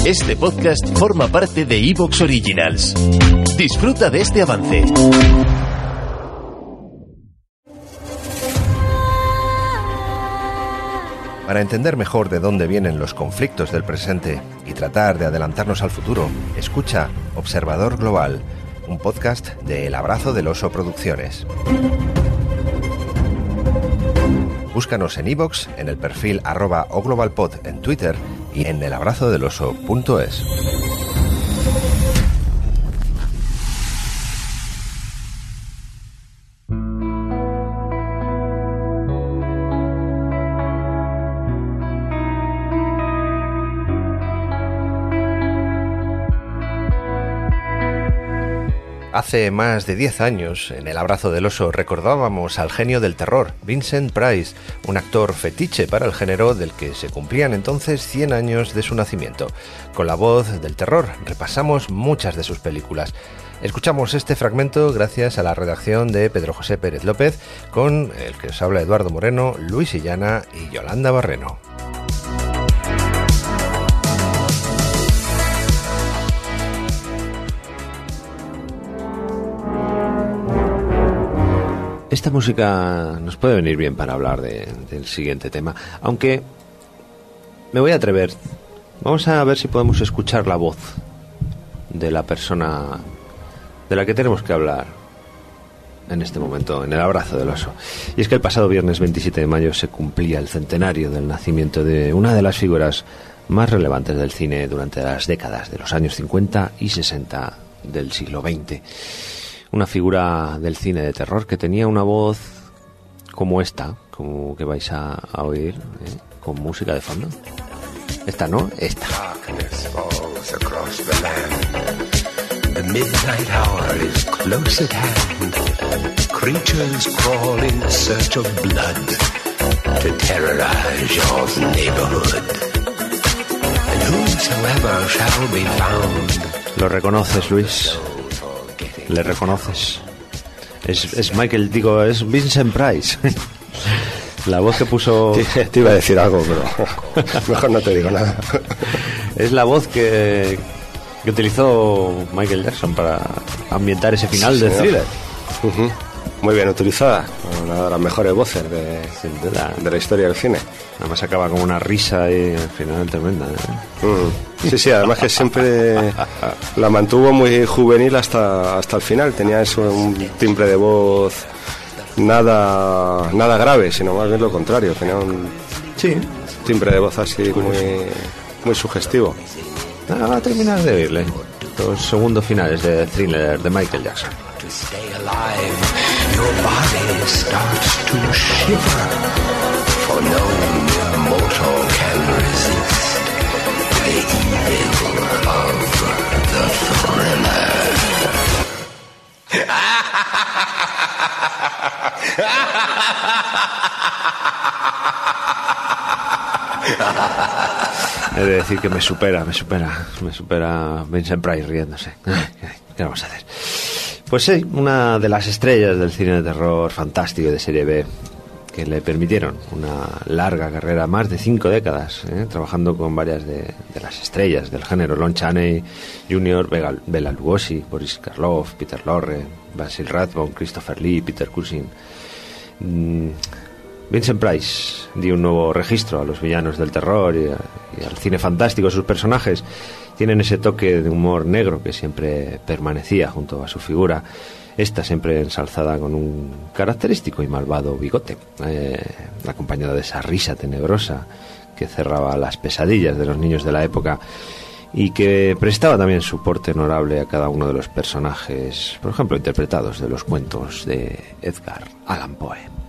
Este podcast forma parte de Evox Originals. Disfruta de este avance. Para entender mejor de dónde vienen los conflictos del presente y tratar de adelantarnos al futuro, escucha Observador Global, un podcast de El Abrazo del Oso Producciones. Búscanos en iVoox, en el perfil arroba o globalpod en Twitter y en elabrazodeloso.es. Hace más de 10 años, en El Abrazo del Oso, recordábamos al genio del terror, Vincent Price, un actor fetiche para el género del que se cumplían entonces 100 años de su nacimiento. Con la voz del terror repasamos muchas de sus películas. Escuchamos este fragmento gracias a la redacción de Pedro José Pérez López, con el que os habla Eduardo Moreno, Luis Illana y Yolanda Barreno. Esta música nos puede venir bien para hablar de- del siguiente tema, aunque me voy a atrever. Vamos a ver si podemos escuchar la voz de la persona de la que tenemos que hablar en este momento, en el abrazo del oso. Y es que el pasado viernes 27 de mayo se cumplía el centenario del nacimiento de una de las figuras más relevantes del cine durante las décadas de los años 50 y 60 del siglo XX una figura del cine de terror que tenía una voz como esta, como que vais a, a oír, ¿eh? con música de fondo. Esta no, esta. The midnight hour is close at hand. Creatures crawl in search of blood to terrorize your neighborhood. And whosoever shall be found Lo reconoces, Luis. Le reconoces. Es, es Michael, digo, es Vincent Price. La voz que puso Te, te iba a decir algo, pero mejor no te digo nada. es la voz que, que utilizó Michael Jackson para ambientar ese final Sí, de señor. thriller. Muy bien utilizada, una de las mejores voces de, Sin duda. de la historia del cine. Además acaba con una risa y al final tremenda. ¿eh? Mm. Sí, sí, además que siempre la mantuvo muy juvenil hasta, hasta el final. Tenía eso, un timbre de voz nada, nada grave, sino más bien lo contrario. Tenía un Sí. timbre de voz así muy, muy sugestivo. Ah, va a terminar de oírle. Los segundos finales de thriller de Michael Jackson. Your body starts to shiver. For no mortal can resist the evil of the thriller. He de decir que me supera, me supera, me supera Vincent Price riéndose. ¿Qué vamos a hacer? Pues sí, una de las estrellas del cine de terror fantástico de serie B que le permitieron una larga carrera, más de cinco décadas, ¿eh? trabajando con varias de, de las estrellas del género, Lon Chaney Jr., Bela, Lugosi, Boris Karloff, Peter Lorre, Basil Rathbone, Christopher Lee, Peter Cushing. Mm, Vincent Price dio un nuevo registro a los villanos del terror y, y al cine fantástico. Sus personajes tienen ese toque de humor negro que siempre permanecía junto a su figura. Esta siempre ensalzada con un característico y malvado bigote, eh, acompañada de esa risa tenebrosa que cerraba las pesadillas de los niños de la época y que prestaba también su porte honorable a cada uno de los personajes, por ejemplo, interpretados de los cuentos de Edgar Allan Poe.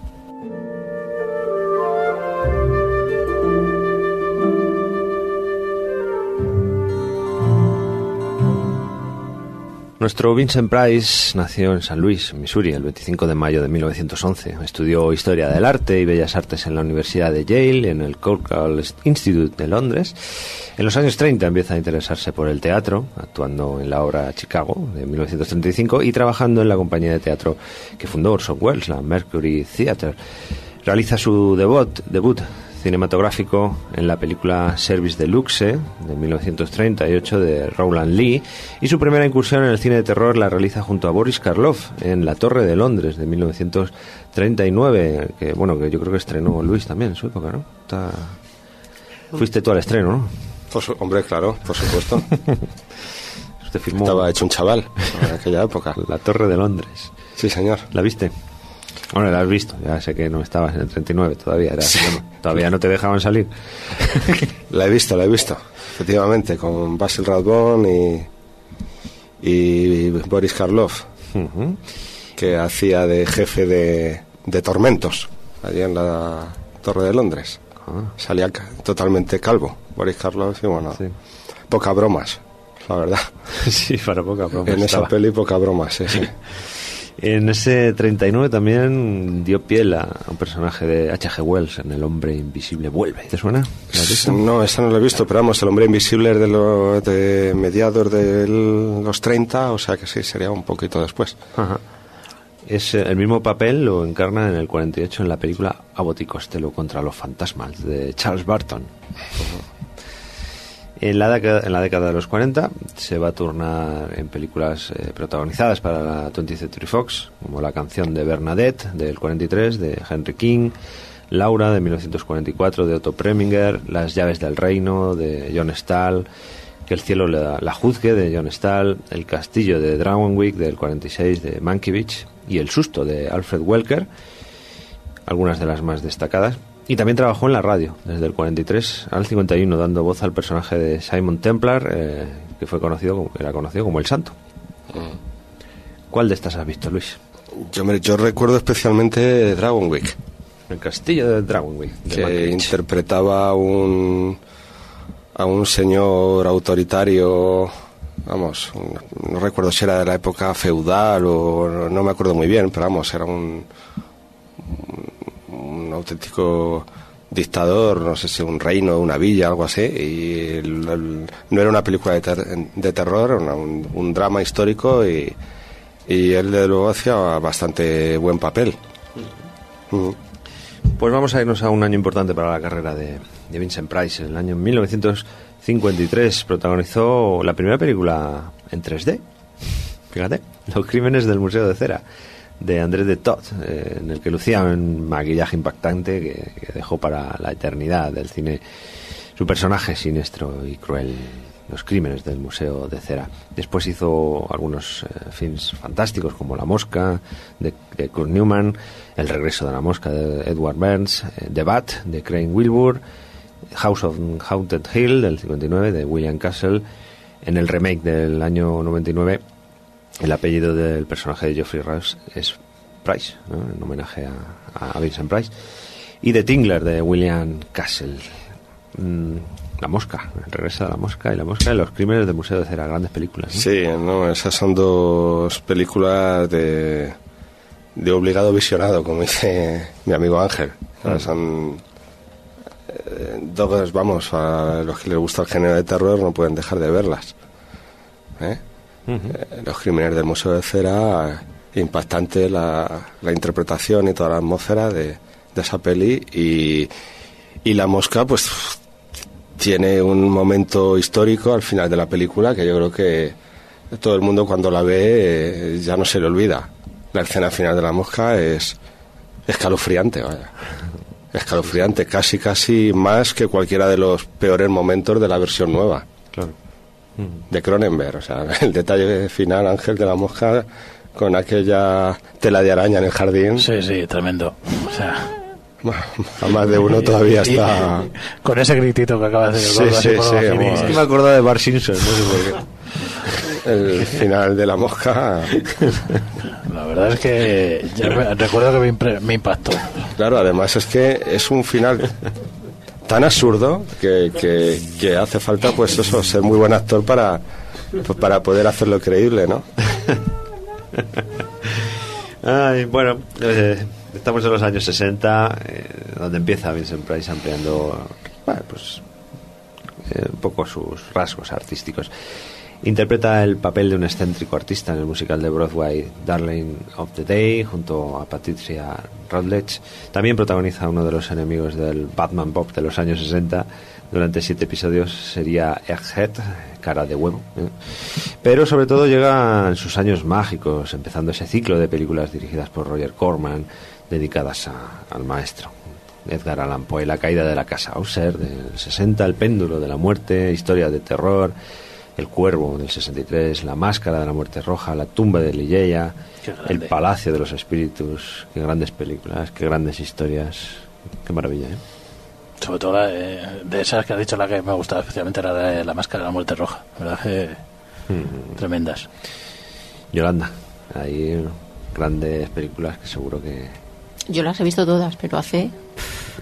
Nuestro Vincent Price nació en San Luis, Missouri, el 25 de mayo de 1911. Estudió Historia del Arte y Bellas Artes en la Universidad de Yale, en el Courtauld Institute de Londres. En los años 30 empieza a interesarse por el teatro, actuando en la obra Chicago de 1935 y trabajando en la compañía de teatro que fundó Orson Welles, la Mercury Theatre. Realiza su debut, debut cinematográfico en la película Service de Luxe de 1938 de Rowland Lee y su primera incursión en el cine de terror la realiza junto a Boris Karloff en La Torre de Londres de 1939 que bueno que yo creo que estrenó Luis también en su época ¿no? fuiste tú al estreno ¿no? Pues, hombre claro por supuesto Usted firmó estaba hecho un chaval en aquella época La Torre de Londres sí señor ¿la viste? Bueno, la has visto, ya sé que no estabas en el 39 todavía, era, todavía no te dejaban salir. la he visto, la he visto, efectivamente, con Basil Rathbone y, y Boris Karloff, que hacía de jefe de, de, tormentos allí en la Torre de Londres. Ah. Salía totalmente calvo, Boris Karloff, y bueno, sí. pocas bromas, la verdad. sí, para pocas bromas. En estaba. esa peli, pocas bromas, sí, sí. En ese 39 también dio piel a un personaje de H.G. Wells en El hombre invisible vuelve. ¿Te suena? No, esa no lo he visto, pero vamos, El hombre invisible es de, lo, de mediados de los 30, o sea que sí, sería un poquito después. Ajá. Es, el mismo papel lo encarna en el 48 en la película Abbott y Costello contra los fantasmas de Charles Barton. En la, década, en la década de los 40 se va a turnar en películas eh, protagonizadas para la 20th Century Fox, como La canción de Bernadette del 43 de Henry King, Laura de 1944 de Otto Preminger, Las llaves del reino de John Stahl, Que el cielo la, la juzgue de John Stahl, El castillo de Dragonwick del 46 de Mankiewicz y El susto de Alfred Welker, algunas de las más destacadas. Y también trabajó en la radio, desde el 43 al 51, dando voz al personaje de Simon Templar, eh, que fue conocido como, era conocido como el Santo. Mm. ¿Cuál de estas has visto, Luis? Yo, me, yo recuerdo especialmente Dragonwick. El castillo de Dragonwick. De que interpretaba a un, a un señor autoritario, vamos, no, no recuerdo si era de la época feudal o no, me acuerdo muy bien, pero vamos, era un auténtico dictador, no sé si un reino, una villa, algo así, y el, el, no era una película de, ter, de terror, era una, un, un, drama histórico y, y, él de luego hacía bastante buen papel. Uh -huh. Pues vamos a irnos a un año importante para la carrera de, de Vincent Price. En el año 1953 protagonizó la primera película en 3D. Fíjate, Los crímenes del Museo de Cera de Andrés de Todd, eh, en el que lucía un maquillaje impactante que, dejó para la eternidad del cine su personaje siniestro y cruel, los crímenes del Museo de Cera. Después hizo algunos eh, films fantásticos como La Mosca de, de, Kurt Newman, El regreso de la Mosca de Edward Burns, eh, The Bat de Crane Wilbur, House of Haunted Hill del 59 de William Castle, en el remake del año 99 el apellido del personaje de Geoffrey Rush es Price, ¿no? en homenaje a, a, Vincent Price. Y The Tingler de William Castle. Mm, la Mosca, el regreso de la Mosca y la Mosca y los crímenes del Museo de Cera, grandes películas. ¿no? Sí, no, esas son dos películas de, de obligado visionado, como dice mi amigo Ángel. Mm. Son eh, dos, vamos, a los que les gusta el género de terror no pueden dejar de verlas. ¿eh? -huh. los crímenes del Museo de Cera, impactante la, interpretación y toda la atmósfera de, esa peli. Y, y, La Mosca, pues, tiene un momento histórico al final de la película que yo creo que todo el mundo cuando la ve eh, ya no se le olvida. La escena final de La Mosca es escalofriante, vaya. Escalofriante, casi, casi más que cualquiera de los peores momentos de la versión nueva. De Cronenberg. O sea, el detalle final, Ángel de la Mosca, con aquella tela de araña en el jardín. Sí, sí, tremendo. O sea. A más de uno todavía está. con ese gritito que acabas de decir. Sí, sí, sí. Es que me acordaba de Bar Simpson, no sé por qué. El final de la mosca. La verdad es que recuerdo que me, me impactó. Claro, además es que es un final tan absurdo que, que, hace falta pues eso ser muy buen actor para pues para poder hacerlo creíble no Ay, bueno, eh, estamos en los años 60, eh, donde empieza Vincent Price ampliando pues, eh, un poco sus rasgos artísticos. Interpreta el papel de un excéntrico artista en el musical de Broadway Darling of the Day junto a Patricia Routledge. También protagoniza uno de los enemigos del Batman Bob de los años 60. Durante siete episodios sería Egghead, cara de huevo. ¿eh? Pero sobre todo llega en sus años mágicos, empezando ese ciclo de películas dirigidas por Roger Corman dedicadas a- al maestro. Edgar Allan Poe, La caída de la casa Auser del 60, El péndulo de la muerte, Historia de terror, El cuervo del 63, La máscara de la muerte roja, La tumba de Ligeia. El palacio de los espíritus, qué grandes películas, qué grandes historias, qué maravilla, ¿eh? Sobre todo la de, de esas que has dicho, la que me ha gustado especialmente era la de la máscara de la muerte roja. ¿Verdad? que Mm. tremendas. Yolanda, hay grandes películas que seguro que Yo las he visto todas, pero hace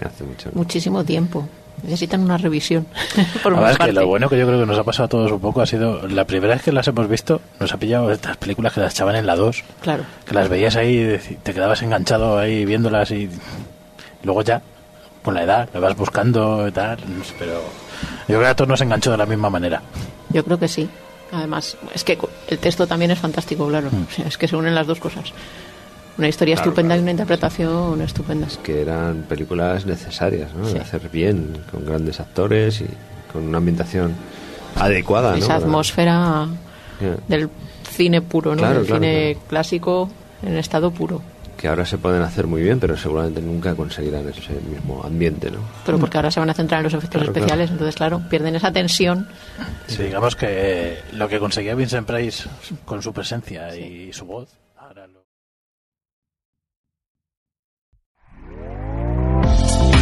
hace mucho. muchísimo tiempo. Necesitan una revisión. por La es que lo bueno que yo creo que nos ha pasado a todos un poco ha sido la primera vez que las hemos visto, nos ha pillado estas películas que las echaban en la 2, Claro. que las veías ahí te quedabas enganchado ahí viéndolas y luego ya, con la edad, le vas buscando y tal, pero yo creo que a todos nos enganchó de la misma manera. Yo creo que sí. Además, es que el texto también es fantástico, claro. Mm. O sea, es que se unen las dos cosas. Una historia Claro, estupenda claro. y una interpretación estupenda. que eran películas necesarias, ¿no? Sí. De hacer bien, con grandes actores y con una ambientación adecuada, ¿no? Esa Para- atmósfera Yeah. del cine puro, ¿no? Claro, del claro, cine claro. clásico en estado puro. Que ahora se pueden hacer muy bien, pero seguramente nunca conseguirán ese mismo ambiente, ¿no? Pero porque ahora se van a centrar en los efectos Claro, especiales, entonces, claro, pierden esa tensión. Sí, digamos que lo que conseguía Vincent Price con su presencia y su voz,